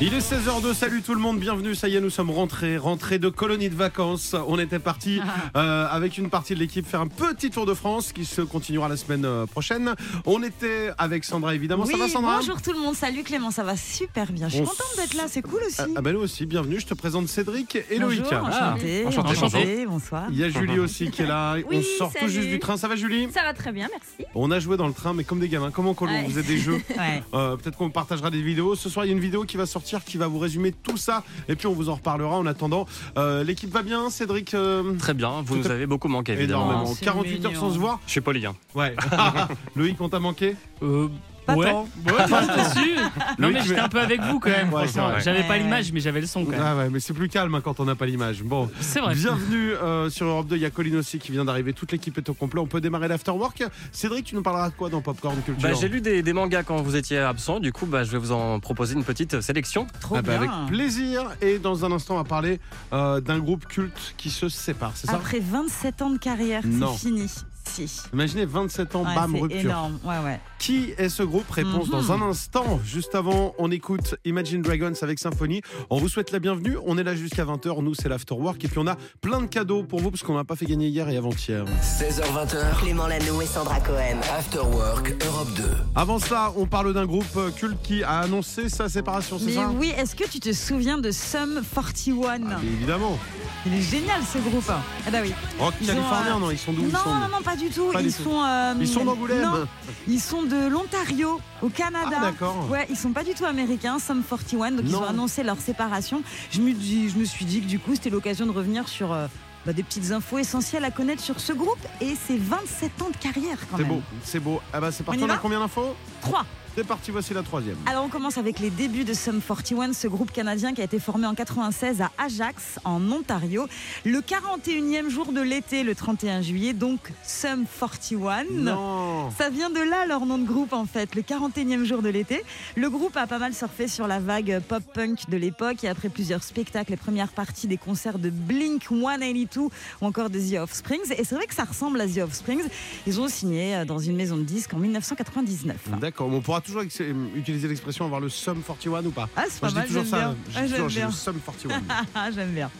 Il est 16h02, salut tout le monde, bienvenue, ça y est, nous sommes rentrés, rentrés de colonie de vacances. On était parti euh, avec une partie de l'équipe faire un petit tour de France qui se continuera la semaine euh, prochaine. On était avec Sandra évidemment, oui, ça va Sandra bonjour tout le monde, salut Clément, ça va super bien. Je suis On contente d'être là, c'est cool aussi. Ah, ah ben nous aussi, bienvenue, je te présente Cédric et Bonjour, Loïc. enchanté, enchanté, enchanté, bonsoir. Il y a Julie aussi qui est là, Oui, on sort tout juste du train, ça va Julie? Ça va très bien, merci. On a joué dans le train mais comme des gamins, comme en colo, Ouais. on faisait des jeux. Ouais. Euh, Peut-être qu'on partagera des vidéos. Ce soir, il y a une vidéo qui va sortir qui va vous résumer tout ça. Et puis, on vous en reparlera en attendant. Euh, L'équipe va bien, Cédric euh, Très bien, vous nous avez beaucoup manqué évidemment. Énormément. Oh, c'est 48 heures mignon. sans se voir. Je suis poli. Hein. Ouais. Loïc, on t'a manqué? Euh, Pas ouais. tant. Dessus. Non Loïc, mais j'étais un peu avec vous quand même. Ouais. J'avais pas Ouais. l'image mais j'avais le son quand même. Ah ouais, mais c'est plus calme hein, quand on n'a pas l'image. Bon, C'est vrai. bienvenue euh, sur Europe 2. Il y a Colline aussi qui vient d'arriver. Toute l'équipe est au complet. On peut démarrer l'afterwork. Cédric, tu nous parleras de quoi dans Popcorn Culture? Bah, j'ai lu des, des mangas quand vous étiez absent, du coup bah, je vais vous en proposer une petite sélection. Trop Ah bah, bien. avec plaisir. Et dans un instant, on va parler euh, d'un groupe culte qui se sépare, c'est ça? Après 27 ans de carrière, Non. c'est fini. Si. Imaginez 27 ans, Ouais, bam, c'est rupture. énorme. Ouais, ouais. Qui est ce groupe Réponse Mhm. dans un instant. Juste avant, on écoute Imagine Dragons avec Symphonie. On vous souhaite la bienvenue. On est là jusqu'à 20h. Nous, c'est l'Afterwork. Et puis, on a plein de cadeaux pour vous parce qu'on n'a pas fait gagner hier et avant-hier. 16h20h. Clément Lano et Sandra Cohen. After Work Europe 2. Avant cela, on parle d'un groupe euh, culte qui a annoncé sa séparation, c'est ça? oui, est-ce que tu te souviens de Sum 41 Ah, évidemment. Il est génial ce groupe. Ah bah oui. Rock Ils ont, californien, euh, non Ils sont d'où? Ils Non, sont non, non, pas du tout. Pas ils, du tout. sont, euh, Ils sont d'Angoulême. Non, ils sont de l'Ontario, au Canada. Ah, d'accord. Ouais, ils sont pas du tout américains, Sum 41, donc ils ont annoncé leur séparation. Je me, dis- je me suis dit que du coup, c'était l'occasion de revenir sur euh, bah, des petites infos essentielles à connaître sur ce groupe et c'est 27 ans de carrière quand C'est même. beau, c'est beau. Ah bah c'est parti, On on a combien d'infos? 3. C'est parti, voici la troisième. Alors on commence avec les débuts de Sum 41, ce groupe canadien qui a été formé en 96 à Ajax, en Ontario. Le 41e jour de l'été, le 31 juillet, donc Sum 41. Non Ça vient de là leur nom de groupe en fait, le 41e jour de l'été. Le groupe a pas mal surfé sur la vague pop-punk de l'époque et après plusieurs spectacles et premières parties des concerts de Blink 182 ou encore de The Offsprings. Et c'est vrai que ça ressemble à The Offsprings. Ils ont signé euh, dans une maison de disques en 1999. D'accord, on pourra toujours ex- utiliser l'expression avoir le Sum 41 ou pas Ah, c'est pas mal, j'aime bien. Toujours, j'aime j'ai bien. le Sum 41. Ah, J'aime bien.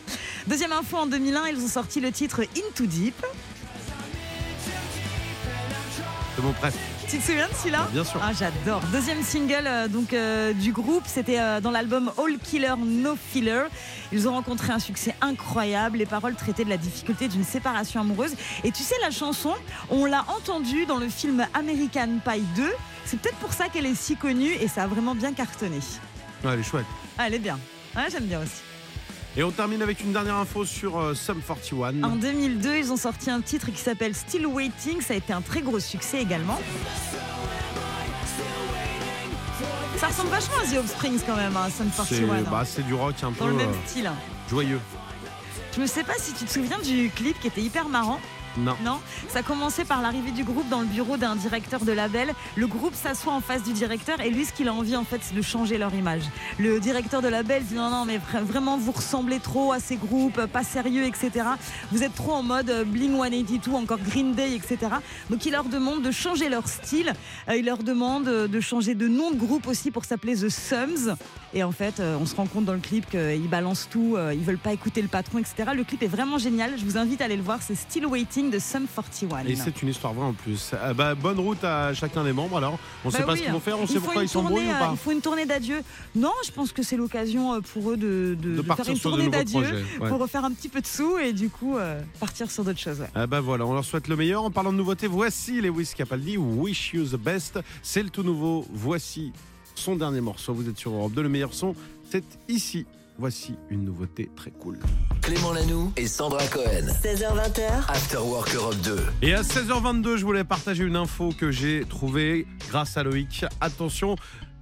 Deuxième info, en 2001, ils ont sorti le titre Into Deep. c'est mon prêt. Tu te souviens de celui-là Bien sûr. Ah, j'adore. Deuxième single euh, donc euh, du groupe, c'était euh, dans l'album All Killer No Filler. Ils ont rencontré un succès incroyable. Les paroles traitaient de la difficulté d'une séparation amoureuse. Et tu sais, la chanson, on l'a entendue dans le film American Pie 2. C'est peut-être pour ça qu'elle est si connue et ça a vraiment bien cartonné. Ouais, elle est chouette. Ah, elle est bien. Ouais, j'aime bien aussi. Et on termine avec une dernière info sur euh, Sum 41. En 2002, ils ont sorti un titre qui s'appelle Still Waiting. Ça a été un très gros succès également. Ça ressemble vachement à The Offsprings quand même, hein, Sum C'est 41. hein, bah, c'est du rock un peu dans le même euh, style. joyeux. Je ne sais pas si tu te souviens du clip qui était hyper marrant. Non. Non, ça commençait par l'arrivée du groupe dans le bureau d'un directeur de label. Le groupe s'assoit en face du directeur et lui, ce qu'il a envie, en fait, c'est de changer leur image. Le directeur de label dit non, non, mais vra- vraiment, vous ressemblez trop à ces groupes, pas sérieux, etc. Vous êtes trop en mode euh, Bling 182, encore Green Day, etc. Donc il leur demande de changer leur style. Euh, il leur demande euh, de changer de nom de groupe aussi pour s'appeler The Sums. Et en fait, on se rend compte dans le clip qu'ils balancent tout, ils veulent pas écouter le patron, etc. Le clip est vraiment génial. Je vous invite à aller le voir. C'est Still Waiting de Sum 41. Et c'est une histoire vraie en plus. Ah bah, bonne route à chacun des membres alors. On Bah sait pas ce qu'ils vont faire, on ils sait pourquoi ils s'embrouillent ou pas. Il faut une tournée d'adieu. Non, je pense que c'est l'occasion euh, pour eux de, de- De de faire une sur tournée d'adieu ouais. pour refaire un petit peu de sous et du coup euh, partir sur d'autres choses. ouais. Ah bah voilà, on leur souhaite le meilleur. En parlant de nouveautés, voici Lewis Capaldi, Wish You the Best. C'est le tout nouveau. Voici son dernier morceau. Vous êtes sur Europe 2. Le meilleur son, c'est ici. Voici une nouveauté très cool. Clément Lanoux et Sandra Cohen. 16h20h, After Work Europe 2. Et à 16h22, je voulais partager une info que j'ai trouvée grâce à Loïc. Attention,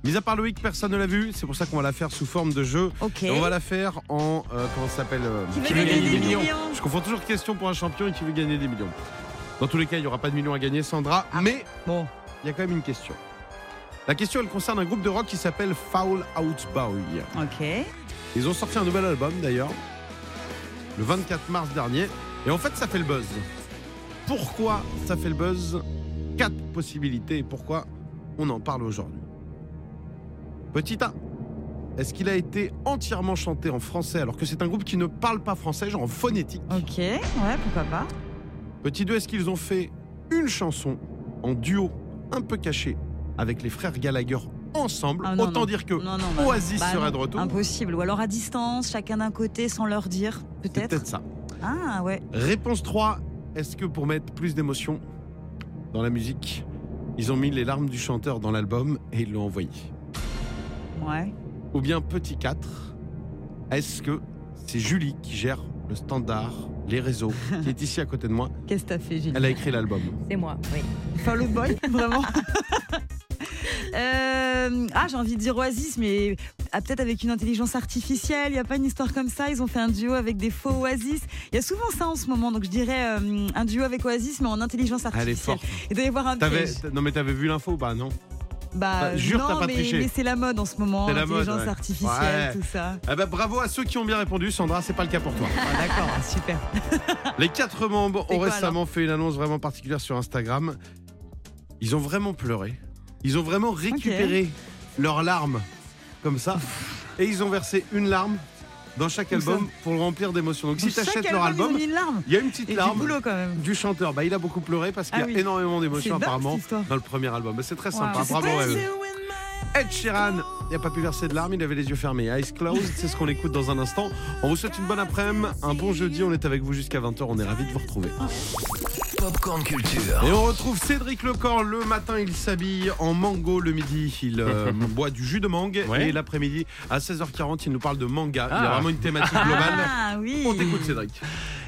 mis à part Loïc, personne ne l'a vu. C'est pour ça qu'on va la faire sous forme de jeu. Ok. Et on va la faire en. euh, comment ça s'appelle euh, Qui veut gagner des millions Je confonds toujours question pour un champion et qui veut gagner des millions. Dans tous les cas, il n'y aura pas de millions à gagner, Sandra. Mais Bon, il y a quand même une question. La question, elle concerne un groupe de rock qui s'appelle Foul Out Boy. ok. Ils ont sorti un nouvel album d'ailleurs, le 24 mars dernier. Et en fait, ça fait le buzz. Pourquoi ça fait le buzz? Quatre possibilités et pourquoi on en parle aujourd'hui. Petit A. Est-ce qu'il a été entièrement chanté en français alors que c'est un groupe qui ne parle pas français, genre en phonétique? Ok, ouais, pourquoi pas. Petit 2, est-ce qu'ils ont fait une chanson en duo un peu caché avec les frères Gallagher ensemble Ah, non, Autant non. dire que Non, non, bah, Oasis bah, serait non, de retour. Impossible. Ou alors à distance, chacun d'un côté sans leur dire, peut-être. peut-être ça. Ah ouais. Réponse 3, est-ce que pour mettre plus d'émotion dans la musique, ils ont mis les larmes du chanteur dans l'album et ils l'ont envoyé? Ouais. Ou bien petit 4, est-ce que c'est Julie qui gère le standard, les réseaux, qui est ici à côté de moi? Qu'est-ce que t'as fait, Gilles Elle a écrit l'album. C'est moi, oui. Fall Boy, vraiment. Euh, ah, j'ai envie de dire Oasis, mais ah, peut-être avec une intelligence artificielle. Il n'y a pas une histoire comme ça. Ils ont fait un duo avec des faux Oasis. Il y a souvent ça en ce moment. Donc je dirais euh, un duo avec Oasis, mais en intelligence Elle est artificielle. doit y avoir un piège. non mais t'avais vu l'info Bah non? Bah, Bah, jure, non, pas mais, mais c'est la mode en ce moment. C'est la mode, Intelligence ouais. artificielle, Ouais. tout ça. Eh ben, bravo à ceux qui ont bien répondu, Sandra, c'est pas le cas pour toi. Ah, D'accord, super. Les quatre membres ont quoi, récemment fait une annonce vraiment particulière sur Instagram. Ils ont vraiment pleuré. Ils ont vraiment récupéré leurs larmes comme ça. Et ils ont versé une larme dans chaque album pour le remplir d'émotions. Donc si tu achètes leur album, larme. il y a une petite Et du larme boulot quand même. du chanteur. Bah, il a beaucoup pleuré parce qu'il y Ah a oui. énormément d'émotions apparemment dans le premier album. Mais C'est très sympa. Wow. Bravo pas- Ed Sheeran, il n'a pas pu verser de larmes, il avait les yeux fermés. Eyes closed, c'est ce qu'on écoute dans un instant. On vous souhaite une bonne après-midi, un bon jeudi. On est avec vous jusqu'à 20h. On est ravis de vous retrouver. Popcorn Culture. Et on retrouve Cédric Lecor. Le matin, il s'habille en mango. Le midi, il euh, boit du jus de mangue. Ouais. Et l'après-midi, à 16h40, il nous parle de manga. Il y a Ah. vraiment une thématique globale. Ah oui. On t'écoute, Cédric.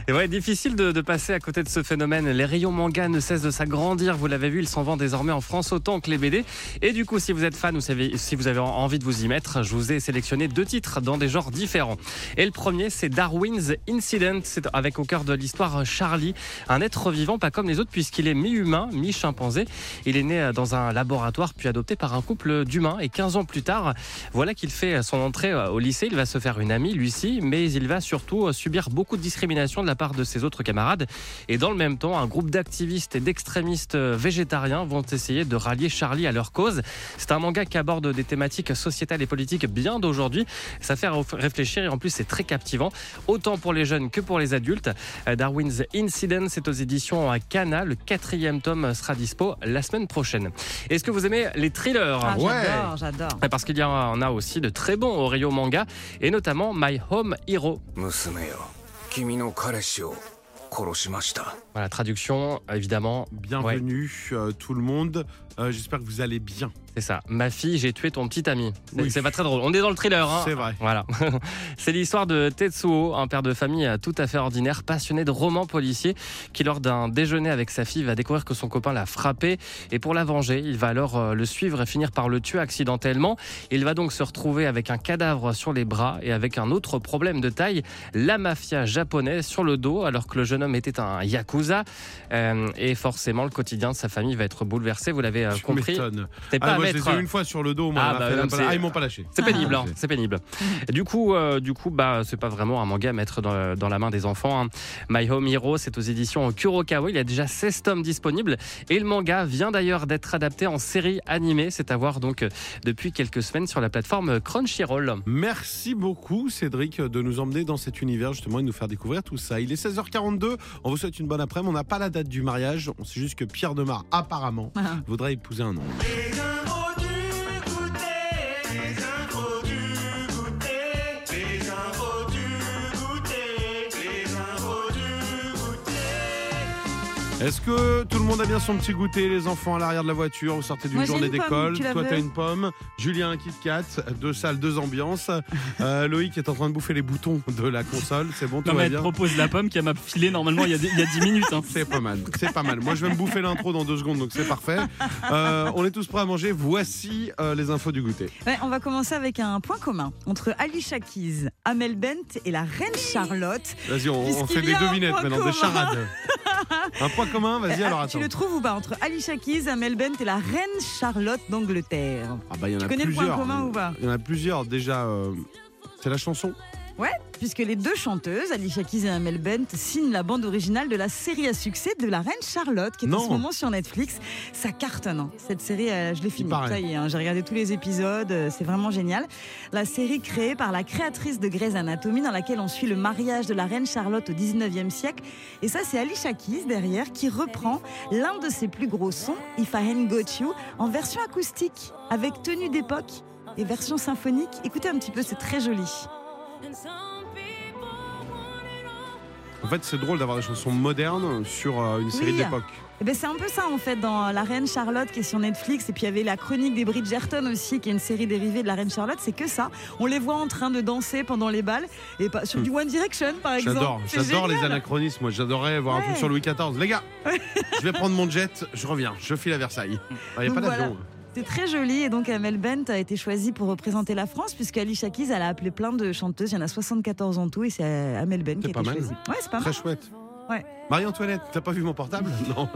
Et ouais, difficile de, de passer à côté de ce phénomène. Les rayons manga ne cessent de s'agrandir. Vous l'avez vu, ils s'en vendent désormais en France autant que les BD. Et du coup, si vous êtes fan ou si vous avez envie de vous y mettre, je vous ai sélectionné deux titres dans des genres différents. Et le premier, c'est Darwin's Incident. C'est avec au cœur de l'histoire Charlie, un être vivant pas comme les autres puisqu'il est mi-humain, mi-chimpanzé. Il est né dans un laboratoire puis adopté par un couple d'humains. Et 15 ans plus tard, voilà qu'il fait son entrée au lycée. Il va se faire une amie, Lucie, mais il va surtout subir beaucoup de discrimination de la part de ses autres camarades. Et dans le même temps, un groupe d'activistes et d'extrémistes végétariens vont essayer de rallier Charlie à leur cause. C'est un manga qui aborde des thématiques sociétales et politiques bien d'aujourd'hui. Ça fait réfléchir et en plus c'est très captivant, autant pour les jeunes que pour les adultes. Euh, Darwin's Incident, c'est aux éditions à Cana. Le quatrième tome sera dispo la semaine prochaine. Est-ce que vous aimez les thrillers? Ah, Ouais. J'adore, j'adore. parce qu'il y en a aussi de très bons au rayon manga, et notamment My Home Hero. 娘よ voilà, traduction, évidemment. Bienvenue euh, tout le monde. Euh, J'espère que vous allez bien. C'est ça. Ma fille, j'ai tué ton petit ami. C'est Oui. pas très drôle. On est dans le thriller. Hein. C'est vrai. Voilà. C'est l'histoire de Tetsuo, un père de famille euh, tout à fait ordinaire, passionné de romans policiers, qui lors d'un déjeuner avec sa fille va découvrir que son copain l'a frappé. Et pour la venger, il va alors euh, le suivre et finir par le tuer accidentellement. Il va donc se retrouver avec un cadavre sur les bras et avec un autre problème de taille, la mafia japonaise sur le dos, alors que le jeune homme était un yakuza. Euh, et forcément, le quotidien de sa famille va être bouleversé. Vous l'avez euh, Tu compris. C'était pas Ah, à moi, je mettre. les ai eu une fois sur le dos. Moi, Ah, bah, non, ah, ils m'ont pas lâché. C'est pénible, hein, Ah, c'est pénible. Et du coup, euh, du coup, bah, c'est pas vraiment un manga à mettre dans, dans la main des enfants. hein. My Home Hero, c'est aux éditions Kurokawa. Il y a déjà 16 tomes disponibles et le manga vient d'ailleurs d'être adapté en série animée. C'est à voir donc depuis quelques semaines sur la plateforme Crunchyroll. Merci beaucoup Cédric de nous emmener dans cet univers justement et de nous faire découvrir tout ça. Il est 16h42, on vous souhaite une bonne après-midi. On n'a pas la date du mariage, on sait juste que Pierre Demar apparemment Ah. voudrait épouser un homme. Est-ce que tout le monde a bien son petit goûter, les enfants à l'arrière de la voiture, vous sortez d'une Moi, j'ai journée une pomme, d'école, tu la toi veux? t'as une pomme, Julien un Kit Kat, deux salles, deux ambiances, Euh, Loïc est en train de bouffer les boutons de la console, c'est bon, tout Non, va mais elle bien? propose la pomme qui m'a filé normalement il y a, il y a 10 minutes. hein. C'est pas mal, c'est pas mal. Moi, je vais me bouffer l'intro dans deux secondes, donc c'est parfait. Euh, on est tous prêts à manger. Voici euh, les infos du goûter. Ouais, on va commencer avec un point commun entre Alicia Keys, Amel Bent et la reine Charlotte. Vas-y, on, on Puisqu'il fait des y a un devinettes point maintenant, des commun. charades. Un point commun, vas-y Euh, alors tu le trouves ou pas? Entre Alicia Keys, Amel Bent et la reine Charlotte d'Angleterre. Ah bah il y en Tu a connais le point plusieurs. commun ou pas? Il y en a plusieurs. Déjà. euh, c'est la chanson Ouais, puisque les deux chanteuses, Alicia Keys et Amel Bent, signent la bande originale de la série à succès de la reine Charlotte, qui est en ce moment sur Netflix. Ça cartonne. hein. Cette série, euh, je l'ai finie. paraît. Ça y est, hein, j'ai regardé tous les épisodes. euh, C'est vraiment génial. La série créée par la créatrice de Grey's Anatomy, dans laquelle on suit le mariage de la reine Charlotte au 19e siècle. Et ça, c'est Alicia Keys derrière qui reprend l'un de ses plus gros sons, If I Hadn't Got You, en version acoustique, avec tenue d'époque et version symphonique. Écoutez un petit peu, c'est très joli. En fait, c'est drôle d'avoir des chansons modernes sur euh, une série Oui. d'époque. Eh ben, c'est un peu ça en fait dans La Reine Charlotte qui est sur Netflix et puis il y avait la chronique des Bridgerton aussi qui est une série dérivée de La Reine Charlotte, c'est que ça. On les voit en train de danser pendant les balles et pas sur du One Direction par exemple. Hmm. J'adore, j'adore les anachronismes. Moi, j'adorerais voir un truc sur Louis XIV. Les gars, je vais prendre mon jet, je reviens, je file à Versailles. Il n'y a Donc pas d'avion. voilà. C'est très joli et donc Amel Bent a été choisie pour représenter la France puisque Alicia Keys elle a appelé plein de chanteuses, il y en a 74 en tout et c'est Amel Bent qui a C'est pas été mal. choisie. Ouais, c'est pas mal. Très chouette. Ouais. Marie-Antoinette, t'as pas vu mon portable? Non.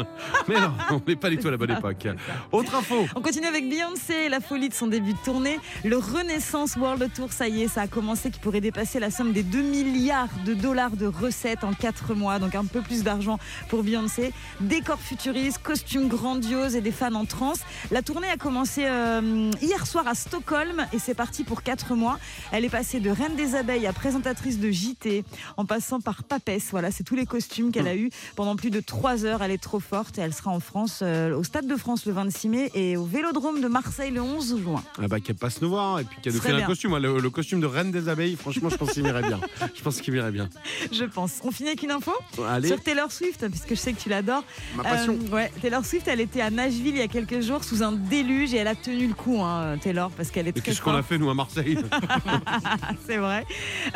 Mais non, on n'est pas du tout à la bonne époque. Autre info. On continue avec Beyoncé, la folie de son début de tournée. Le Renaissance World Tour, ça y est, ça a commencé, qui pourrait dépasser la somme des 2 milliards de dollars de recettes en 4 mois, donc un peu plus d'argent pour Beyoncé. Décors futuristes, costumes grandioses et des fans en transe. La tournée a commencé euh, hier soir à Stockholm et c'est parti pour 4 mois. Elle est passée de Reine des Abeilles à présentatrice de JT, en passant par Papesse. Voilà, c'est tous les costumes qu'elle a eu pendant plus de 3 heures. Elle est trop forte et elle sera en France, euh, au Stade de France le 26 mai et au Vélodrome de Marseille le 11 juin. Ah bah qu'elle passe nous voir et puis qu'elle nous fait un costume. Moi, Le, le costume de reine des abeilles, franchement, je pense qu'il m'irait bien. Je pense qu'il m'irait bien. Je pense. On finit avec une info Allez, sur Taylor Swift, puisque je sais que tu l'adores. ma passion. Euh, ouais, Taylor Swift, elle était à Nashville il y a quelques jours sous un déluge et elle a tenu le coup, hein, Taylor, parce qu'elle est très qu'est-ce qu'on a fait nous à Marseille? C'est vrai.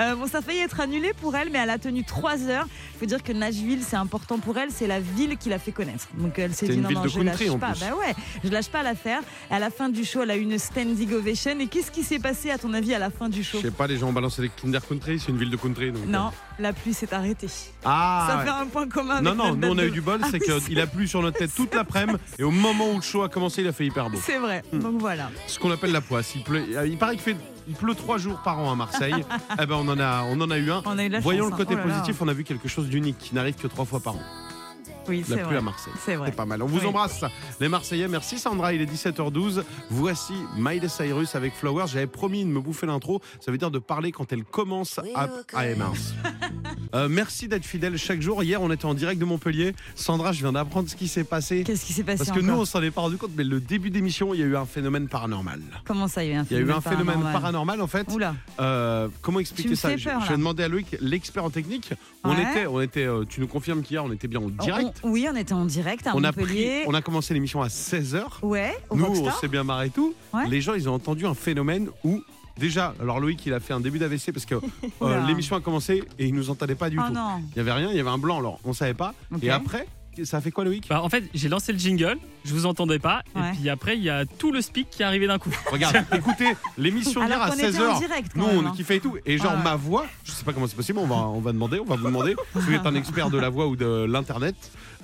Euh, bon, ça a failli être annulé pour elle, mais elle a tenu trois heures. Il faut dire que Nashville, c'est important pour elle. C'est la ville qui l'a fait connaître. Donc elle s'est dit une non, ville non, de je country, lâche pas. Bah ouais, je lâche pas l'affaire. À la fin du show, elle a eu une standing ovation. Et qu'est-ce qui s'est passé à ton avis à la fin du show Je sais pas, les gens ont balancé des Kinder Country, c'est une ville de country. Donc, euh. Non, la pluie s'est arrêtée. Ah ça fait un point commun avec Non, non, nous on a eu du bol, Ah c'est oui, qu'il a plu sur notre tête toute l'après-midi et au moment où le show a commencé, il a fait hyper beau. C'est vrai. Hmm. Donc voilà. Ce qu'on appelle la poisse. Il, pleut, il paraît qu'il fait, il pleut trois jours par an à Marseille. eh ben on en a, on en a eu un. On a eu de la Voyons chance, le hein. côté Oh là là. positif, on a vu quelque chose d'unique qui n'arrive que trois fois par an. Oui, La pluie vrai. à Marseille. C'est vrai. C'est pas mal. On vous Oui. embrasse, les Marseillais. Merci Sandra, il est 17h12. Voici Miley Cyrus avec Flowers. J'avais promis de me bouffer l'intro. Ça veut dire de parler quand elle commence à, à. Euh, merci d'être fidèle chaque jour. Hier, on était en direct de Montpellier. Sandra, je viens d'apprendre ce qui s'est passé. Qu'est-ce qui s'est passé Parce que nous, on s'en est pas rendu compte, mais le début d'émission, il y a eu un phénomène paranormal. Comment ça, il y a eu un Il y a eu phénomène un phénomène paranormal paranormal en fait. Oula. Euh, comment expliquer ça peur, Je vais demander à Loïc, l'expert en technique. On Ouais. était, on était. euh, tu nous confirmes qu'hier, on était bien en direct. On- oui, on était en direct à On a, pris, Montpellier. on a commencé l'émission à 16h. Ouais, au Nous, on s'est bien marré et tout. Ouais. Les gens, ils ont entendu un phénomène où. Déjà, alors Loïc, il a fait un début d'AVC parce que euh, l'émission a commencé et il nous entendait pas du Oh tout. non. Il y avait rien, il y avait un blanc, alors on savait pas. Ok. Et après, ça a fait quoi Loïc? Bah, en fait, j'ai lancé le jingle, je vous entendais pas, Ouais. et puis après, il y a tout le speak qui est arrivé d'un coup. Regarde, écoutez, l'émission d'hier Alors à qu'on était en 16h. direct quand Nous, même, on hein. kiffait et tout. Et genre, Ouais, ouais. ma voix, je sais pas comment c'est possible, on va, on va demander, on va vous demander. Si vous êtes un expert de la voix ou de l'internet,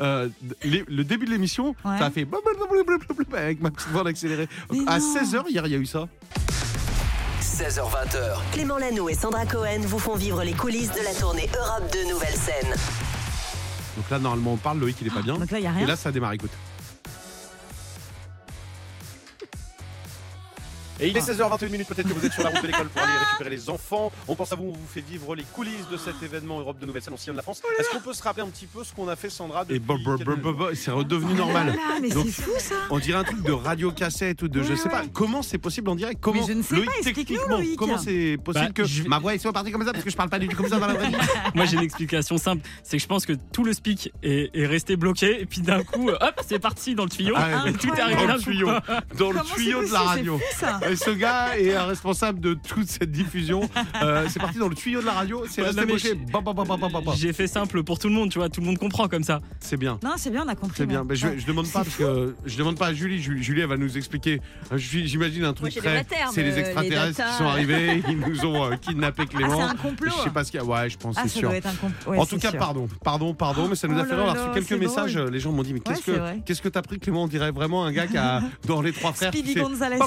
euh, les- le début de l'émission, Ouais. ça a fait blablabla avec ma petite voix en accéléré. Mais À non. 16h, hier, il y a eu ça. 16h20h, Clément Lano et Sandra Cohen vous font vivre les coulisses de la tournée Europe de Nouvelle Scène. Donc là, normalement, on parle, Loïc, il est pas bien. Donc là, il n'y a Et rien. là, ça démarre, écoute. Et il est 16h21 minutes, peut-être que vous êtes sur la route de l'école pour aller récupérer les enfants. On pense à vous, on vous fait vivre les coulisses de cet événement Europe de Nouvelle Scène, ancienne de la France. Est-ce qu'on peut se rappeler un petit peu ce qu'on a fait, Sandra depuis Et bo- bo- bo- quelques- bo- bo- c'est redevenu là normal. mais Donc, c'est fou ça. On dirait un truc de radio cassette ou de je Ouais, sais pas. ouais. Comment c'est possible en direct Comment je ne sais Loïc, pas, explique-nous, techniquement, Loïc. comment c'est possible Bah, que je vais- ma voix soit partie comme ça parce que je parle pas du tout comme ça dans la vraie vie Moi, j'ai une explication simple, c'est que je pense que tout le speak est, est resté bloqué, et puis d'un coup, hop, c'est parti dans le tuyau, Ah ouais, et tout est arrivé Dans d'un le coup. tuyau, dans le Comment c'est tuyau de possible? La C'est radio. fou, ça. Et ce gars est un responsable de toute cette diffusion. Euh, c'est parti dans le tuyau de la radio, c'est resté Bah, bah, bah. J'ai fait simple pour tout le monde, tu vois, tout le monde comprend comme ça. C'est bien. Non, c'est bien, on a compris. C'est bien. mais- je, je demande pas parce que je demande pas à Julie. Julie, Julie, elle va nous expliquer. Euh, J'imagine un truc très. C'est les euh, les extraterrestres qui sont arrivés. Ils nous ont euh, kidnappé Ah, Clément. c'est un complot. Je sais pas ce qu'il y a. Ouais, je pense, Ah, c'est sûr. doit être un complot. Ouais, en tout cas, sûr. pardon, pardon, pardon, mais ça nous Oh a fait là rire. On a là, reçu quelques messages. drôle. euh, Les gens m'ont dit, mais qu'est-ce Ouais, que qu'est-ce que t'as pris, Clément? On dirait vraiment un gars qui a dans les trois frères. Speedy Gonzalez.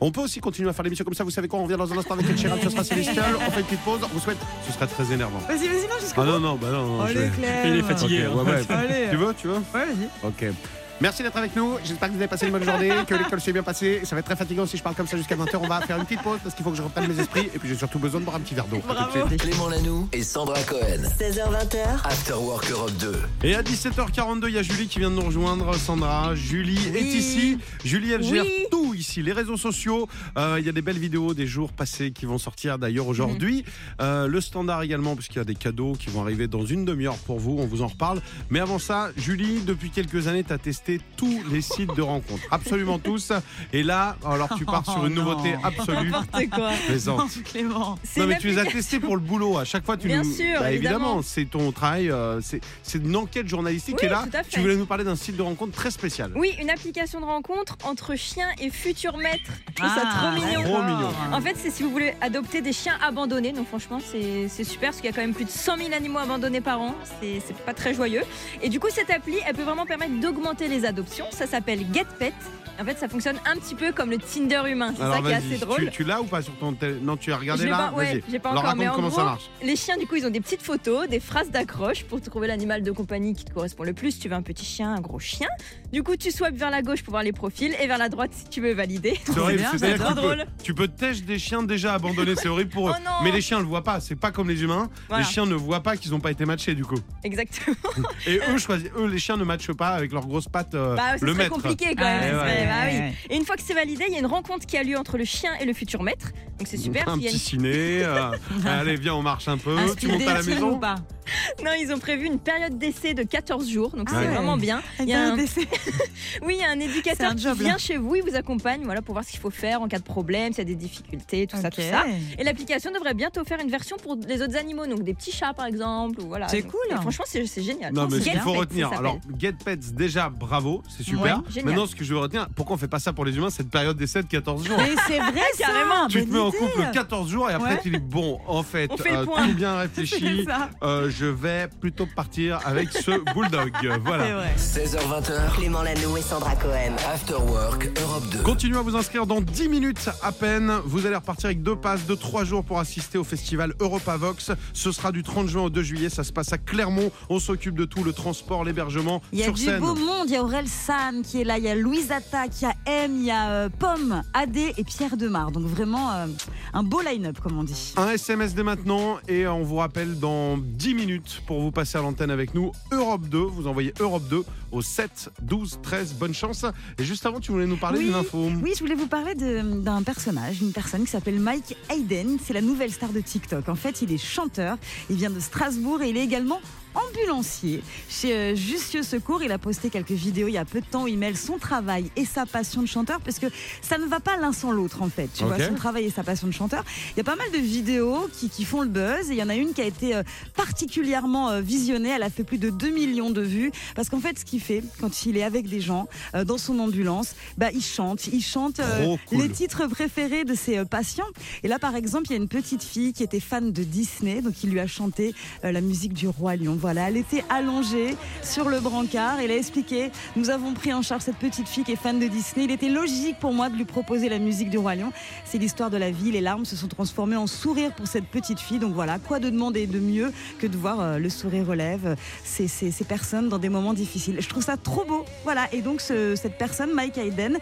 On peut aussi continuer à faire l'émission comme ça. Vous savez quoi On revient dans un instant avec Ed Sheeran, ce sera Célestial. On fait une petite pause. On vous souhaite. Ce serait très énervant. Vas-y, vas-y, non, jusqu'au Ah non, non, bah non. non, je Allez, vais-. Il est fatigué. Hein. ouais, ouais. Allez. Tu veux, tu veux Ouais, vas-y. Ok. Merci d'être avec nous. J'espère que vous avez passé une bonne journée, que l'école s'est bien passée. Ça va être très fatigant si je parle comme ça jusqu'à 20h. On va faire une petite pause parce qu'il faut que je reprenne mes esprits. Et puis j'ai surtout besoin de boire un petit verre d'eau. Clément Lanoux et Sandra Cohen. 16h20h, After Work Europe 2. Et à 17h42, il y a Julie qui vient de nous rejoindre. Sandra, Julie est ici. Julie, elle gère Oui. tout ici, les réseaux sociaux. Euh, Il y a des belles vidéos des jours passés qui vont sortir d'ailleurs aujourd'hui. Euh, le standard également, puisqu'il y a des cadeaux qui vont arriver dans une demi-heure pour vous. On vous en reparle. Mais avant ça, Julie, depuis quelques années, tu as testé tous les sites de rencontres. Absolument tous. Et là, alors tu pars sur une Oh, nouveauté absolue. N'importe quoi. Non. Clément. Mais tu les as testés pour le boulot. À chaque fois, tu Bien nous. sûr, Bah, évidemment. c'est ton travail. euh, c'est c'est une enquête journalistique. Oui, et là, tout à fait. tu voulais nous parler d'un site de rencontre très spécial. Oui, une application de rencontre entre chiens et futurs maîtres. Je trouve ça Ah, trop mignon. Trop mignon. En fait, c'est si vous voulez adopter des chiens abandonnés. Donc, franchement, c'est c'est super parce qu'il y a quand même plus de 100 000 animaux abandonnés par an. C'est c'est pas très joyeux. Et du coup, cette appli, elle peut vraiment permettre d'augmenter les adoptions. Ça s'appelle GetPet. En fait, ça fonctionne un petit peu comme le Tinder humain. C'est ça qui est assez drôle. Tu, tu l'as ou pas sur ton tel- Non, tu as regardé Je là? pas- ouais, Vas-y. j'ai pas Alors encore, mais en comment ça gros, marche. Les chiens, du coup, ils ont des petites photos, des phrases d'accroche pour trouver l'animal de compagnie qui te correspond le plus. Tu veux un petit chien, un gros chien. Du coup, tu swipes vers la gauche pour voir les profils et vers la droite si tu veux valider. C'est horrible. c'est trop peux- drôle. Tu peux têcher des chiens déjà abandonnés. C'est horrible pour eux. Oh non Mais les chiens ne le voient pas. C'est pas comme les humains. Voilà. Les chiens ne voient pas qu'ils n'ont pas été matchés du coup. Exactement. Et eux, choisissent- eux, les chiens ne matchent pas avec leurs grosses pattes. euh, Bah, le maître. compliqué quand Ah, même. ouais, bah oui. Et une fois que c'est validé, il y a une rencontre qui a lieu entre le chien et le futur maître. Donc c'est super. Un petit une- ciné. euh, allez, viens, on marche un peu. Un tu montes à la maison. ou pas? Non, ils ont prévu une période d'essai de 14 jours. Donc Ah c'est ouais. vraiment bien. Il y a Un un, décès. oui, il y a un éducateur qui vient chez vous, il vous accompagne voilà, pour voir ce qu'il faut faire en cas de problème, s'il y a des difficultés, tout ça, tout ça. Et l'application devrait bientôt faire une version pour les autres animaux, donc des petits chats par exemple. Voilà. C'est cool. Franchement, c'est génial. Non, mais ce qu'il faut retenir, alors Get Pets, déjà bravo, c'est super. Ouais, Maintenant, ce que je veux retenir, pourquoi on fait pas ça pour les humains, cette période d'essai de 14 jours Mais c'est vrai, carrément. Tu te mets en couple 14 jours et après ouais. tu dis bon, en fait, on euh, bien réfléchi, euh, je vais plutôt partir avec ce bulldog. Voilà. 16h20. Clément et Sandra Cohen. After Work Europe 2. Continuez à vous inscrire dans 10 minutes à peine. Vous allez repartir avec deux passes de 3 jours pour assister au festival Europa Vox. Ce sera du 30 juin au 2 juillet. Ça se passe à Clermont. On s'occupe de tout le transport, l'hébergement Il y a sur du scène. beau monde, il y a Aurel San qui est là, il y a Louise Attaque, il y a M, il y a euh, Pomme, Adé et Pierre Demar. Donc vraiment euh, un beau line-up comme on dit. Un SMS dès maintenant et on vous rappelle dans 10 minutes pour vous passer à l'antenne avec nous Europe 2. Vous envoyez Europe 2 au 7 12 13. Bonne chance. Et juste avant, tu voulais nous parler Oui. d'une info. Oui, je voulais vous parler d'un personnage, une personne qui s'appelle Mike Hayden. C'est la nouvelle star de TikTok. En fait, il est chanteur, il vient de Strasbourg et il est également ambulancier chez euh, Jussieu Secours. Il a posté quelques vidéos il y a peu de temps où il mêle son travail et sa passion de chanteur parce que ça ne va pas l'un sans l'autre en fait. Tu vois, son travail et sa passion de chanteur. Il y a pas mal de vidéos qui, qui font le buzz et il y en a une qui a été euh, particulièrement euh, visionnée. Elle a fait plus de 2 millions de vues parce qu'en fait, ce qu'il fait quand il est avec des gens dans son ambulance, bah, il chante. Il chante euh, cool. les titres préférés de ses patients. Et là, par exemple, il y a une petite fille qui était fan de Disney, donc il lui a chanté euh, la musique du Roi Lion. Voilà, elle était allongée sur le brancard. Elle a expliqué Nous avons pris en charge cette petite fille qui est fan de Disney. Il était logique pour moi de lui proposer la musique du Roi Lion. C'est l'histoire de la vie. Les larmes se sont transformées en sourire pour cette petite fille. Donc voilà, quoi de demander de mieux que de voir euh, le sourire relève ces, ces- ces personnes dans des moments difficiles. Je trouve ça trop beau. Voilà, et donc ce- cette personne, Mike Hayden,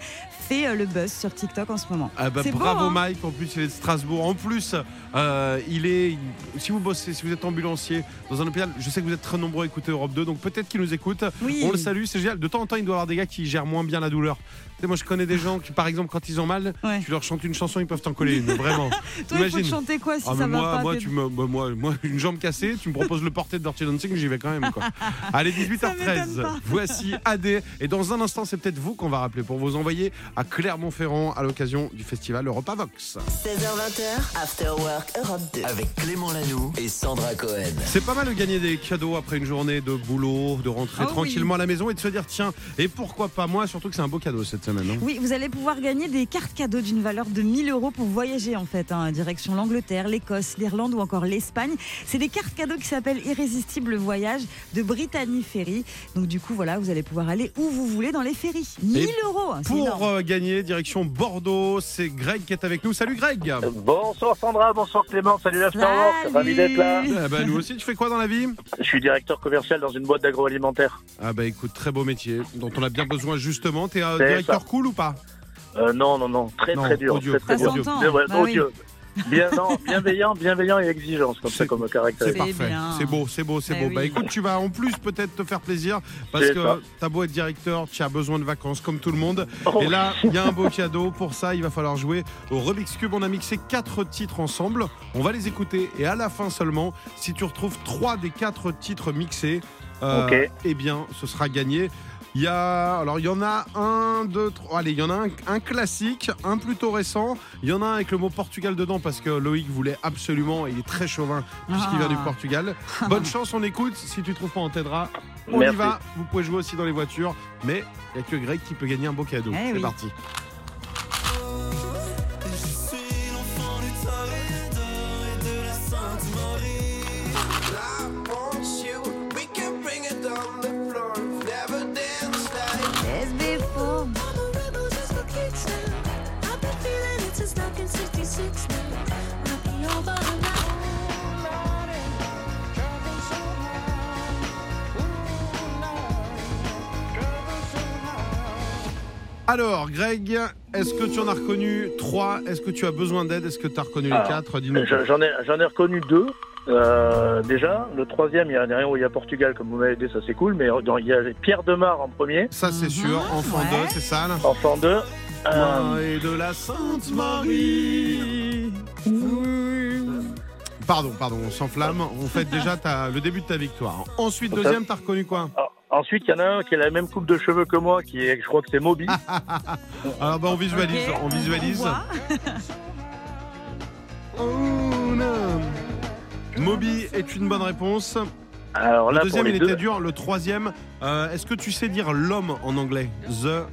fait euh, le buzz sur TikTok en ce moment. Ah bah, beau, bravo hein Mike, en plus il est de Strasbourg. En plus, euh, il est. Si vous bossez, si vous êtes ambulancier dans un hôpital, je sais que vous êtes très nombreux à écouter Europe 2, donc peut-être qu'il nous écoute. Oui. On le salue, c'est génial. De temps en temps, il doit y avoir des gars qui gèrent moins bien la douleur. Tu sais, moi, je connais des gens qui, par exemple, quand ils ont mal, Ouais. tu leur chantes une chanson, ils peuvent t'en coller une. Vraiment. Toi, il faut Imagine. te chanter quoi si Ah, ça va moi, pas moi, t'es- tu me, bah, moi, moi, une jambe cassée, tu me proposes le porté de Dirty Dancing, j'y vais quand même. Quoi. Allez, Ça m'étonne 18h13. pas. Voici AD. Et dans un instant, c'est peut-être vous qu'on va rappeler pour vous envoyer à Clermont-Ferrand à l'occasion du festival Europa Vox. 16h20h, After Work Europe 2. Avec Clément Lanoux et Sandra Cohen. C'est pas mal de gagner des cadeaux cadeau après une journée de boulot, de rentrer Oh tranquillement à la maison et de se dire tiens, et pourquoi pas moi Surtout que c'est un beau cadeau cette semaine. hein. Oui, vous allez pouvoir gagner des cartes cadeaux d'une valeur de 1000 euros pour voyager en fait, hein, direction l'Angleterre, l'Écosse, l'Irlande ou encore l'Espagne. C'est des cartes cadeaux qui s'appellent Irrésistible Voyage de Brittany Ferry. Donc du coup, voilà, vous allez pouvoir aller où vous voulez dans les ferries. 1000 euros, c'est Pour énorme. euh, gagner, direction Bordeaux, c'est Greg qui est avec nous. Salut Greg Bonsoir Sandra, bonsoir Clément, salut l'Afterwork, Salut. ravi d'être là. Eh ben, Nous aussi, tu fais quoi dans la vie? Je suis directeur commercial dans une boîte d'agroalimentaire. Ah bah écoute, très beau métier dont on a bien besoin justement. T'es un C'est directeur ça. cool ou pas? Euh, non, non, non, très Non, très dur. odieux. Très, très Ça dur. Bah oui. Bien, non, bienveillant, bienveillant et exigeant, comme C'est- ça comme caractère. C'est C'est parfait, c'est beau, c'est beau, c'est Eh beau. oui. Bah écoute, tu vas en plus peut-être te faire plaisir parce que t'as beau être directeur, tu as besoin de vacances comme tout le monde. Oh, Et là, il y a un beau cadeau. Pour ça, il va falloir jouer au Rubik's Cube. On a mixé quatre titres ensemble. On va les écouter et à la fin seulement, si tu retrouves trois des quatre titres mixés, euh, eh bien, ce sera gagné. Il y a, alors il y en a un, deux, trois. Allez, il y en a un, un classique, un plutôt récent. Il y en a un avec le mot Portugal dedans parce que Loïc voulait absolument. Il est très chauvin puisqu'il vient du Ah. Portugal. Bonne chance, on écoute. Si tu trouves pas, on t'aidera. On y va. Vous pouvez jouer aussi dans les voitures, mais il n'y a que Greg qui peut gagner un beau cadeau. Eh C'est oui. parti. Alors, Greg, est-ce que tu en as reconnu trois? Est-ce que tu as besoin d'aide? Est-ce que tu as reconnu les Ah. quatre? Dis-nous. Je- J'en ai, j'en ai reconnu deux. Euh, déjà, le troisième, il y a rien où il y a Portugal, comme vous m'avez dit, ça c'est cool, mais dans- il y a Pierre Demar en premier, Ça, c'est Mhm, sûr. Enfant ouais. 2, c'est ça là? Enfant 2. Toi et de la Sainte Marie. Pardon, pardon, on s'enflamme. On fait déjà ta- le début de ta victoire. Ensuite, deuxième, t'as reconnu quoi? Ensuite, il y en a un qui a la même coupe de cheveux que moi, qui est, je crois que c'est Moby. Alors, bah, on visualise. On visualise. Oh, non. Moby est une bonne réponse. Alors Le deuxième, pour il était dur. Le troisième, euh, est-ce que tu sais dire l'homme en anglais? The.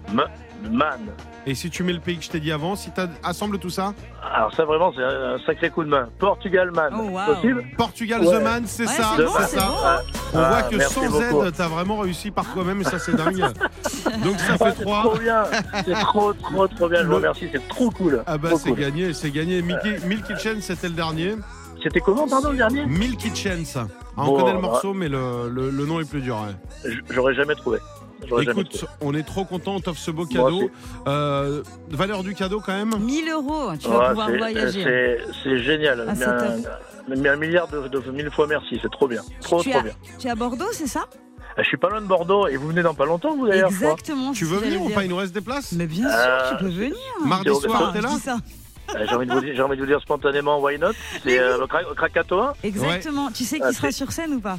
Man. Et si tu mets le pays que je t'ai dit avant, si tu assembles tout ça Alors ça, vraiment, c'est un sacré coup de main. Portugal Man. Oh, wow. Possible Portugal Ouais. The Man, c'est Ouais, ça. c'est bon, c'est c'est ça. bon. Ah, On ah, voit que merci sans beaucoup. aide, t'as vraiment réussi par toi-même et ça c'est dingue. Donc ça fait Ah, c'est 3. trop bien, c'est trop trop trop bien, je vous remercie, c'est trop cool. Ah bah Trop c'est cool. gagné, c'est gagné. Mickey, Milky Chance c'était le dernier. C'était comment, pardon, le dernier Milky Chance. Ah, on Bon, connaît le bah. morceau, mais le, le- le nom est plus dur. ouais. J'aurais jamais trouvé. Écoute, on est trop content, on t'offre ce beau cadeau. Euh, valeur du cadeau quand même 1000 euros, tu vas Ouais, pouvoir voyager. c'est- C'est génial. Ah, mais, un, mais un milliard de, de mille fois merci, c'est trop bien. Trop tu, trop es à, bien. tu es à Bordeaux, c'est ça? Ah, Je suis pas loin de Bordeaux et vous venez dans pas longtemps, vous d'ailleurs. Exactement. Tu veux venir ou pas. Il nous reste des places? Mais bien sûr, Euh, tu peux venir. Mardi c'est- soir, t'es là. Euh, J'ai envie, de vous dire- j'ai envie de vous dire spontanément, why not? C'est euh, au Krakatoa? Exactement. Tu sais qui Ah, sera sur scène ou pas?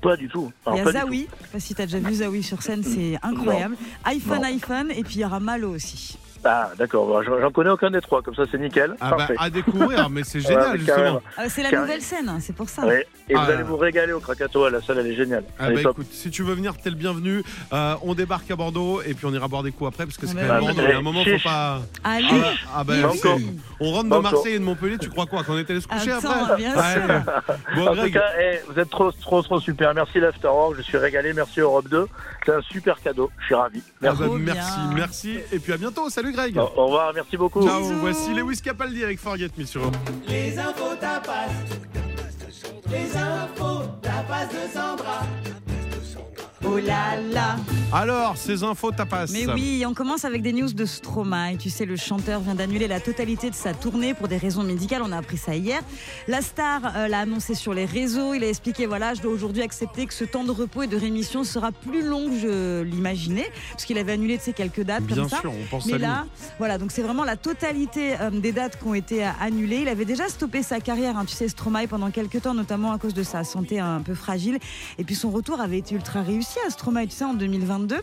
Pas du tout. Il y a Zawi. Je sais pas si tu as déjà vu Zawi sur scène, c'est incroyable. iPhone, Non. iPhone, et puis il y aura Malo aussi. Ah, d'accord, bon, j'en connais aucun des trois, comme ça c'est nickel. Ah bah, à découvrir, mais c'est génial justement. Ah, c'est la nouvelle scène, hein, c'est pour ça. Ouais. Et Ah, vous allez là. vous régaler au Krakatoa, la salle elle est géniale. Ah Elle bah est top. écoute, si tu veux venir, t'es le bienvenu. Euh, on débarque à Bordeaux et puis on ira boire des coups après parce que c'est Ah quand bah même. Bordeaux. Il y a un moment, faut pas. Allez, Ah bah, ah bah, on rentre de. Marseille et de Montpellier, tu crois quoi? Qu'on était allé se coucher Attends, après? bien sûr. Bon, En tout cas, eh, vous êtes trop, trop, trop super. Merci l'Afterwork, je suis régalé. Merci Europe 2. C'est un super cadeau. Je suis ravi. ah bah, merci, merci. Et puis à bientôt. Salut Greg. Au au revoir, merci beaucoup. Ciao, Bisous. voici Lewis Capaldi avec Forget Me sur Europe. Oh là là. Alors, ces infos tapas. Mais oui, on commence avec des news de Stromae. Tu sais, le chanteur vient d'annuler la totalité de sa tournée pour des raisons médicales. On a appris ça hier. La star euh, l'a annoncé sur les réseaux. Il a expliqué voilà, je dois aujourd'hui accepter que ce temps de repos et de rémission sera plus long que je l'imaginais, parce qu'il avait annulé de ces quelques dates Bien comme ça. sûr, on pense à Mais lui. là, voilà, donc c'est vraiment la totalité euh, des dates qui ont été euh, annulées. Il avait déjà stoppé sa carrière, hein, tu sais, Stromae, pendant quelques temps, notamment à cause de sa santé un peu fragile. Et puis son retour avait été ultra réussi. À Stromae, tu sais, en 2022.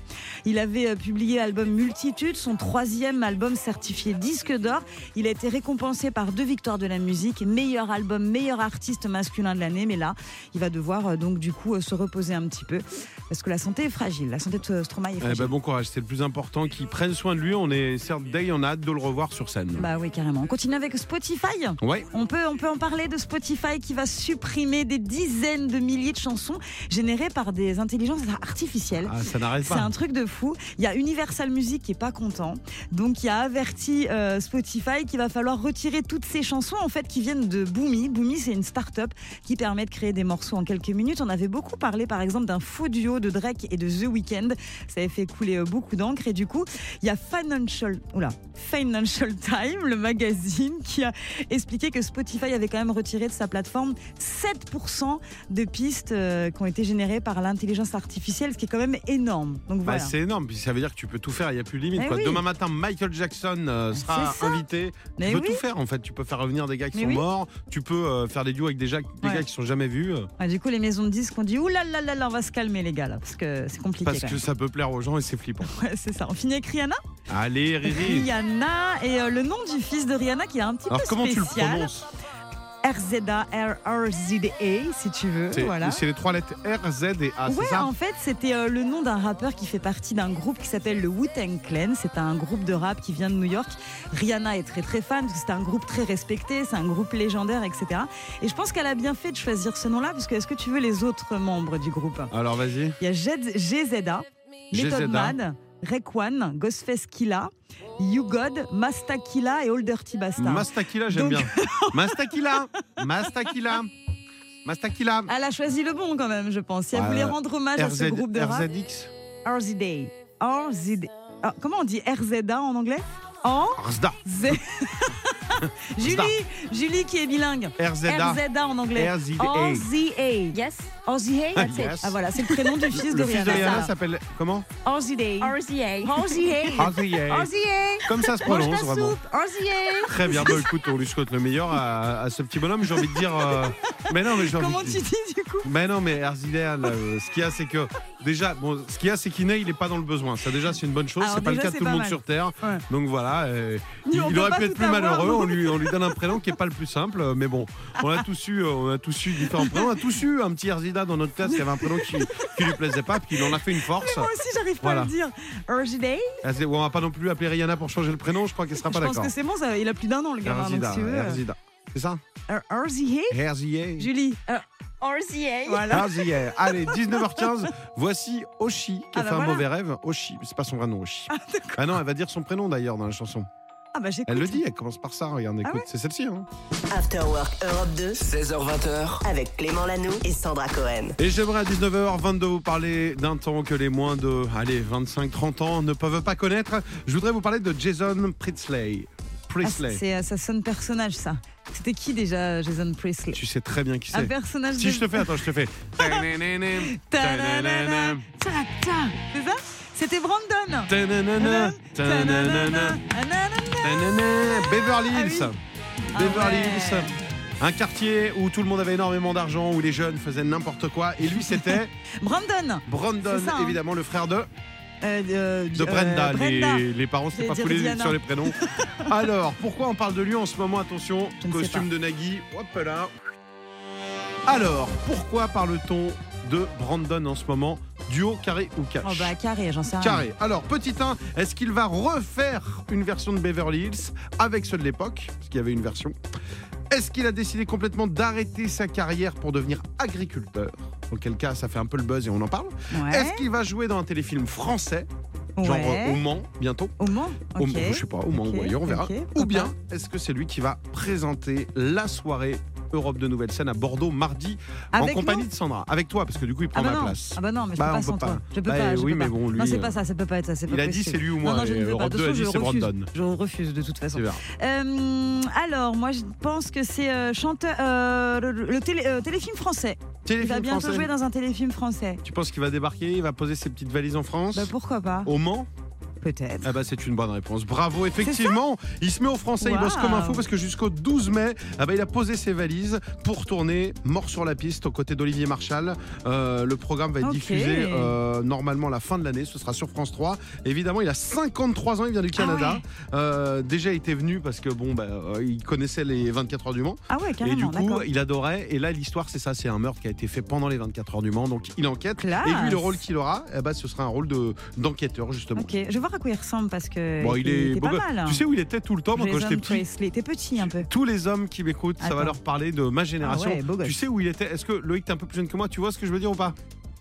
Il avait euh, publié l'album Multitude, son troisième album certifié disque d'or. Il a été récompensé par deux victoires de la musique, meilleur album, meilleur artiste masculin de l'année. Mais là, il va devoir euh, donc du coup euh, se reposer un petit peu parce que la santé est fragile. La santé de Stromae est Eh fragile. ben, bon courage, c'est le plus important. Qu'il prenne soin de lui. On est certes day, on a hâte de le revoir sur scène. Bah oui, carrément. On continue avec Spotify. Ouais. On peut, on peut en parler de Spotify qui va supprimer des dizaines de milliers de chansons générées par des intelligences artificielles. Ah, ça n'arrête C'est un truc de fou. Il y a Universal Music qui est pas content, donc il a averti euh, Spotify qu'il va falloir retirer toutes ces chansons en fait qui viennent de Boomy. Boomy c'est une start-up qui permet de créer des morceaux en quelques minutes. On avait beaucoup parlé par exemple d'un faux duo de Drake et de The Weeknd. Ça avait fait couler euh, beaucoup d'encre et du coup il y a Financial, oula, Financial Time, le magazine, qui a expliqué que Spotify avait quand même retiré de sa plateforme 7% de pistes euh, qui ont été générées par l'intelligence artificielle, ce qui est quand même énorme. Donc Bah, c'est énorme, puis ça veut dire que tu peux tout faire, il n'y a plus de limite. Eh quoi. oui. Demain matin, Michael Jackson euh, sera invité. Mais tu peux oui. tout faire en fait. Tu peux faire revenir des gars qui Mais sont oui. morts, tu peux euh, faire des duos avec des, ja- des Ouais. gars qui sont jamais vus, euh, du coup, les maisons de disques ont dit Ouh là là là là, on va se calmer, les gars, là, parce que c'est compliqué. parce que ça peut plaire aux gens et c'est flippant. Ouais, c'est ça. On finit avec Rihanna? Allez, Riri. Rihanna et euh, le nom du fils de Rihanna qui est un petit Alors peu comment tu le spécial. prononces? RZA, R-R-Z-A, si tu veux. C'est Voilà. les trois lettres R, Z et A, ouais, ça? en fait, c'était euh, le nom d'un rappeur qui fait partie d'un groupe qui s'appelle le Wu-Tang Clan. C'est un groupe de rap qui vient de New York. Rihanna est très très fan c'est un groupe très respecté, c'est un groupe légendaire, etc. Et je pense qu'elle a bien fait de choisir ce nom-là parce que est-ce que tu veux les autres membres du groupe? Alors vas-y. Il y a GZA, Method GZA. Man, Rekwan, Ghostface Killa, You God, Masta Killa et Old Dirty Bastard. Mastakila, j'aime Donc- bien. Mastakila Mastakila Mastakila Elle a choisi le bon quand même, je pense. Si elle Euh, voulait rendre hommage à ce groupe de rap. RZX. RZA. Ah, comment on dit RZA en anglais? En RZA Z. Julie, Julie qui est bilingue. RZA RZA en anglais. RZA. RZA. Yes. RZA. That's it. Yes. Ah voilà, c'est le prénom du fils de Le fils de Rihanna. Rihanna s'appelle comment RZA. RZA. RZA. RZA. RZA. Comme ça se Mange prononce ta vraiment. soupe. RZA. Très bien, bon écoute, on lui souhaite le meilleur à, à ce petit bonhomme. J'ai envie de dire. euh, Mais non, mais j'ai envie Comment de tu dis du coup Mais non, mais Erzidea, là, euh, ce qu'il y a, c'est que déjà, bon, ce qu'il y a, c'est qu'il il n'est pas dans le besoin. Ça, déjà, c'est une bonne chose. Alors, C'est pas le déjà, cas de c'est tout le pas monde mal. sur Terre. Ouais. Donc voilà, euh, il, on il peut aurait pas pu être tout plus avoir, malheureux. On lui, on lui donne un prénom qui est pas le plus simple. euh, Mais bon, on a tous eu, euh, on a tous eu différents prénoms. On a tous eu un petit Erzida dans notre classe qui avait un prénom qui, qui lui plaisait pas, puis il en a fait une force. Moi aussi, j'arrive pas Voilà. à le dire. RZA. Erzida, On va pas non plus appeler Rihanna pour changer le prénom. Je crois qu'elle sera Je pas pense d'accord. que c'est bon, ça, il a plus d'un an le gamin. Erzida, euh. C'est ça? R- RZA. Erzida. Julie. euh, RZA. voilà. Allez, 19h15. Voici Oshi qui a Ah bah fait un voilà. mauvais rêve. Oshi, c'est pas son vrai nom, Oshi. Ah, non, elle va dire son prénom d'ailleurs dans la chanson. Ah bah j'écoute. Elle le dit, elle commence par ça. Regarde, écoute, ouais c'est celle-ci. Hein. After Work Europe 2 16h20h, avec Clément Lanoux et Sandra Cohen. Et j'aimerais à 19h22 vous parler d'un temps que les moins de allez, 25-30 ans ne peuvent pas connaître. Je voudrais vous parler de Jason Priestley. Ah, Priestley. c'est, ça sonne personnage ça. C'était qui déjà Jason Priestley? Tu sais très bien qui Un c'est. personnage Si de... je te fais, attends, je te fais. C'est ça? C'était Brandon. Ta-na-na-na, ta-na-na-na, ta-na-na. Beverly Ah Hills. oui. Beverly Ah ouais. Hills. Un quartier où tout le monde avait énormément d'argent, où les jeunes faisaient n'importe quoi. Et lui, c'était Brandon. Brandon, ça, hein. évidemment, le frère de, Euh, euh, de euh, Brenda. Les, les parents, c'était pas foulés sur les prénoms. Alors, pourquoi on parle de lui en ce moment? Attention, Je costume de Nagui. Hop là. Alors, pourquoi parle-t-on de Brandon en ce moment? Duo, carré ou cash Oh bah carré, j'en sais rien. Carré. Alors, petit 1, est-ce qu'il va refaire une version de Beverly Hills avec ceux de l'époque Parce qu'il y avait une version? Est-ce qu'il a décidé complètement d'arrêter sa carrière pour devenir agriculteur? Auquel cas, ça fait un peu le buzz et on en parle. Ouais. Est-ce qu'il va jouer dans un téléfilm français Genre Ouais. euh, au Mans, bientôt? Au Mans? Au Ok. Mans, je sais pas, au Mans ou ailleurs, on verra. ou bien, est-ce que c'est lui qui va présenter la soirée Europe de Nouvelle Scène à Bordeaux mardi en Avec compagnie nous de Sandra Avec toi, parce que du coup, il prend ah bah ma non. place. Ah bah non, mais je Bah, peux pas sans pas. toi. Je peux Bah, pas. je oui, peux mais pas. bon, lui, Non, c'est euh, pas ça, ça peut pas être ça. c'est il pas a dit c'est lui ou moi, Non, non, je ne veux pas. Europe De 2 a toute dit c'est. Brandon. Je refuse de toute façon. Euh, alors, moi, je pense que c'est euh, chanteur, euh, le, le télé- téléfilm français. Il va bientôt français. jouer dans un téléfilm français. Tu penses qu'il va débarquer, il va poser ses petites valises en France Bah pourquoi pas Au Mans Peut-être. Ah bah c'est une bonne réponse. Bravo, effectivement. Il se met au français, il bosse comme info parce que jusqu'au 12 mai, ah bah, il a posé ses valises pour tourner Mort sur la piste aux côtés d'Olivier Marchal. Euh, le programme va être diffusé euh, normalement à la fin de l'année. Ce sera sur France 3. Évidemment, il a 53 ans, il vient du Canada. Euh, déjà, était venu parce que bon, bah, euh, il connaissait les 24 heures du Mans. Ah ouais, Et du carrément, coup, il adorait. Et là, l'histoire, c'est ça c'est un meurtre qui a été fait pendant les 24 heures du Mans. Donc, il enquête. Classe. Et lui, le rôle qu'il aura, eh bah, ce sera un rôle de- d'enquêteur, justement. Ok, je vais voir à quoi il ressemble parce que Bon, il est pas mal. hein. Tu sais où il était tout le temps moi, quand j'étais petit. T'es petit un peu. Tous les hommes qui m'écoutent, ça va Attends. leur parler de ma génération. Ah ouais, tu sais où il était? Est-ce que Loïc, t'es un peu plus jeune que moi? Tu vois ce que je veux dire ou pas?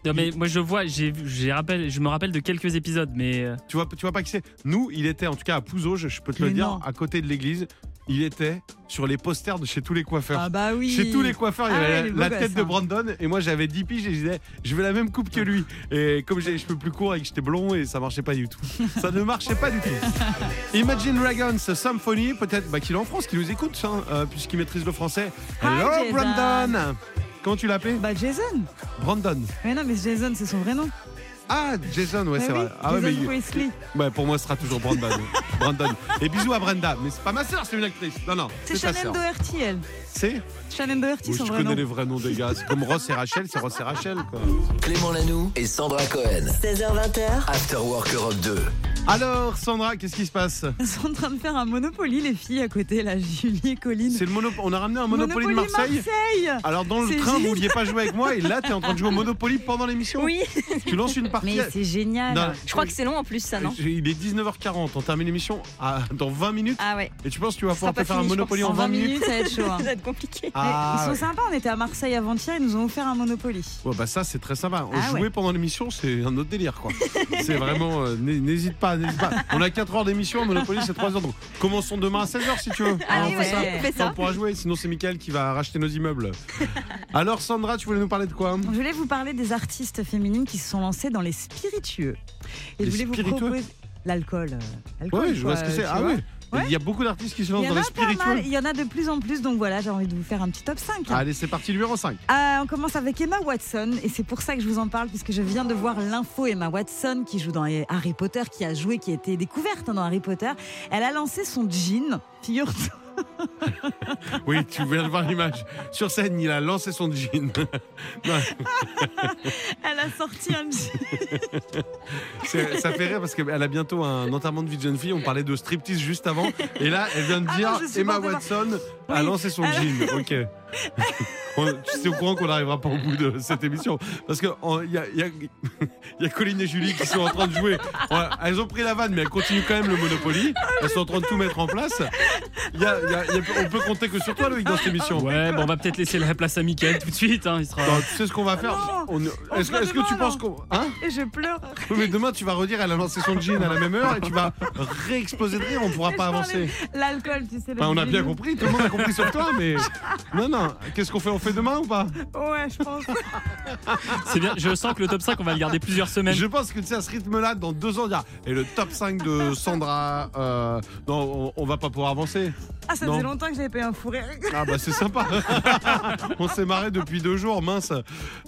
Non, mais moi je vois, j'ai, je me rappelle de quelques épisodes, mais euh, tu vois, tu vois pas qui c'est? Nous, il était en tout cas à Pouzo, je, je peux te le dire, à côté de l'église. Il était sur les posters de chez tous les coiffeurs. Ah bah oui. Chez tous les coiffeurs, il y Ah avait ouais, la- tête de hein. Brandon et moi j'avais 10 piges et je disais je veux la même coupe que lui. Et comme j'ai les cheveux plus courts et que j'étais blond et ça marchait pas du tout. ça ne marchait pas du tout. Imagine Dragons Symphony, peut-être bah, qu'il est en France, qu'il nous écoute hein, euh, puisqu'il maîtrise le français. Hello. Brandon Comment tu l'appelais Bah Jason. Brandon. Mais non, mais Jason, c'est son vrai nom. Ah, Jason, ouais, Bah c'est oui, vrai. Ah ouais, Jason mais Priestley. ouais, pour moi, ce sera toujours Brandon. Brandon. Et bisous à Brenda. Mais c'est pas ma sœur, c'est une actrice. Non, non, C'est Shannon. Doherty, elle. C'est Shannon Doherty, Oui, son je vrai connais nom. les vrais noms des gars. C'est comme Ross et Rachel, c'est Ross et Rachel, quoi. Clément Lanoux et Sandra Cohen. 16h20h, After Work Europe 2. Alors, Sandra, qu'est-ce qui se passe Ils sont en train de faire un Monopoly, les filles, à côté, là, Julie et Colline. C'est le mono... On a ramené un Monopoly, de Marseille. Marseille Alors, dans le train, vous vouliez pas jouer avec moi, et là, t'es en train de jouer au Monopoly pendant l'émission Oui, Tu lances une partie. Mais c'est génial. Non, je crois que c'est long en plus ça, non Il est 19h40, on termine l'émission à- dans 20 minutes. Ah ouais. Et tu penses que tu vas pouvoir te faire un fini, Monopoly en En 20 minutes ça va être chaud. hein. Ça va être compliqué. Ah, ils ouais. sont sympas, on était à Marseille avant-hier, ils nous ont offert un Monopoly. Ouais, bah ça c'est très sympa. Ah Jouer ouais. pendant l'émission, c'est un autre délire quoi. c'est vraiment euh, n'hé- n'hésite pas, pas. On a 4 heures d'émission, Monopoly c'est 3 heures. Donc commençons demain à 16h si tu veux. Allez, on fait ouais, ça. on fait ça. On pourra jouer, sinon c'est Mickaël qui va racheter nos immeubles. Alors Sandra, tu voulais nous parler de quoi? Je voulais vous parler des artistes féminines qui se sont lancées dans les spiritueux. Et Les je voulais vous spiritueux? proposer l'alcool. euh, Ouais, je vois ce que c'est. Ah oui. Ouais. Il y a beaucoup d'artistes qui se lancent dans mal, spirituels. il y en a de plus en plus, donc voilà, j'ai envie de vous faire un petit top 5. Allez, c'est parti numéro 5. Ah, on commence avec Emma Watson et c'est pour ça que je vous en parle puisque je viens de voir l'info Emma Watson qui joue dans Harry Potter, qui a joué, qui a été découverte dans Harry Potter. Elle a lancé son jean, figure-toi. Oui, tu viens de voir l'image. Sur scène, il a lancé son jean. Elle a sorti un jean. ça fait rire parce qu'elle a bientôt un enterrement de vie de jeune fille. On parlait de striptease juste avant. Et là, elle vient de Ah dire non, Emma pas. Watson a Oui, lancé son elle- jean. Ok. Tu sais au courant qu'on n'arrivera pas au bout de cette émission. Parce qu'il y a, y a- y a Colline et Julie qui sont en train de jouer. Ouais, elles ont pris la vanne, mais elles continuent quand même le Monopoly. Elles sont en train de tout mettre en place. Y a- y a- y a- on peut compter que sur toi, Loïc, dans cette émission. ouais, bon, on va peut-être laisser la place à Mickaël tout de suite. hein, il sera. Non, tu sais ce qu'on va faire Est-ce que, tu penses qu'on. Hein Et je pleure. Oui, mais demain, tu vas redire, elle a lancé son jean à la même heure et tu vas réexploser de rire, on pourra pas avancer. L'alcool, tu sais. le Enfin, on a bien compris, tout le monde a compris sauf toi, mais. Non, non, qu'est-ce qu'on fait On fait demain ou pas Ouais, je pense. C'est bien, je sens que le top 5, on va le garder plusieurs semaines. Je pense que tu sais, à ce rythme-là, dans deux ans, on dira. Et le top 5 de Sandra. euh, non, on, on va pas pouvoir avancer. Ah, ça Non. faisait longtemps que j'avais pas eu un fou rire. Ah, bah c'est sympa. on s'est marré depuis deux jours, mince.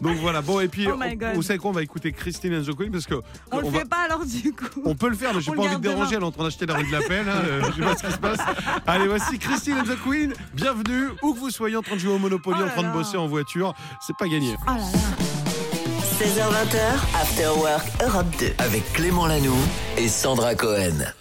Donc voilà, bon, et puis, Oh my on- God. vous savez quoi On va écouter Christine and the Queen parce que. On, le va- fait pas alors du coup. On peut le faire, mais j'ai On pas le envie de déranger. demain. Elle est en train d'acheter la rue de la Paix. là, euh, je sais pas ce qui se passe. Allez, voici Christine and the Queen. Bienvenue. Où que vous soyez en train de jouer au Monopoly, Oh en là train de bosser en voiture, c'est pas gagné. Oh là là. 16h20h, After Work Europe 2. Avec Clément Lanoux et Sandra Cohen.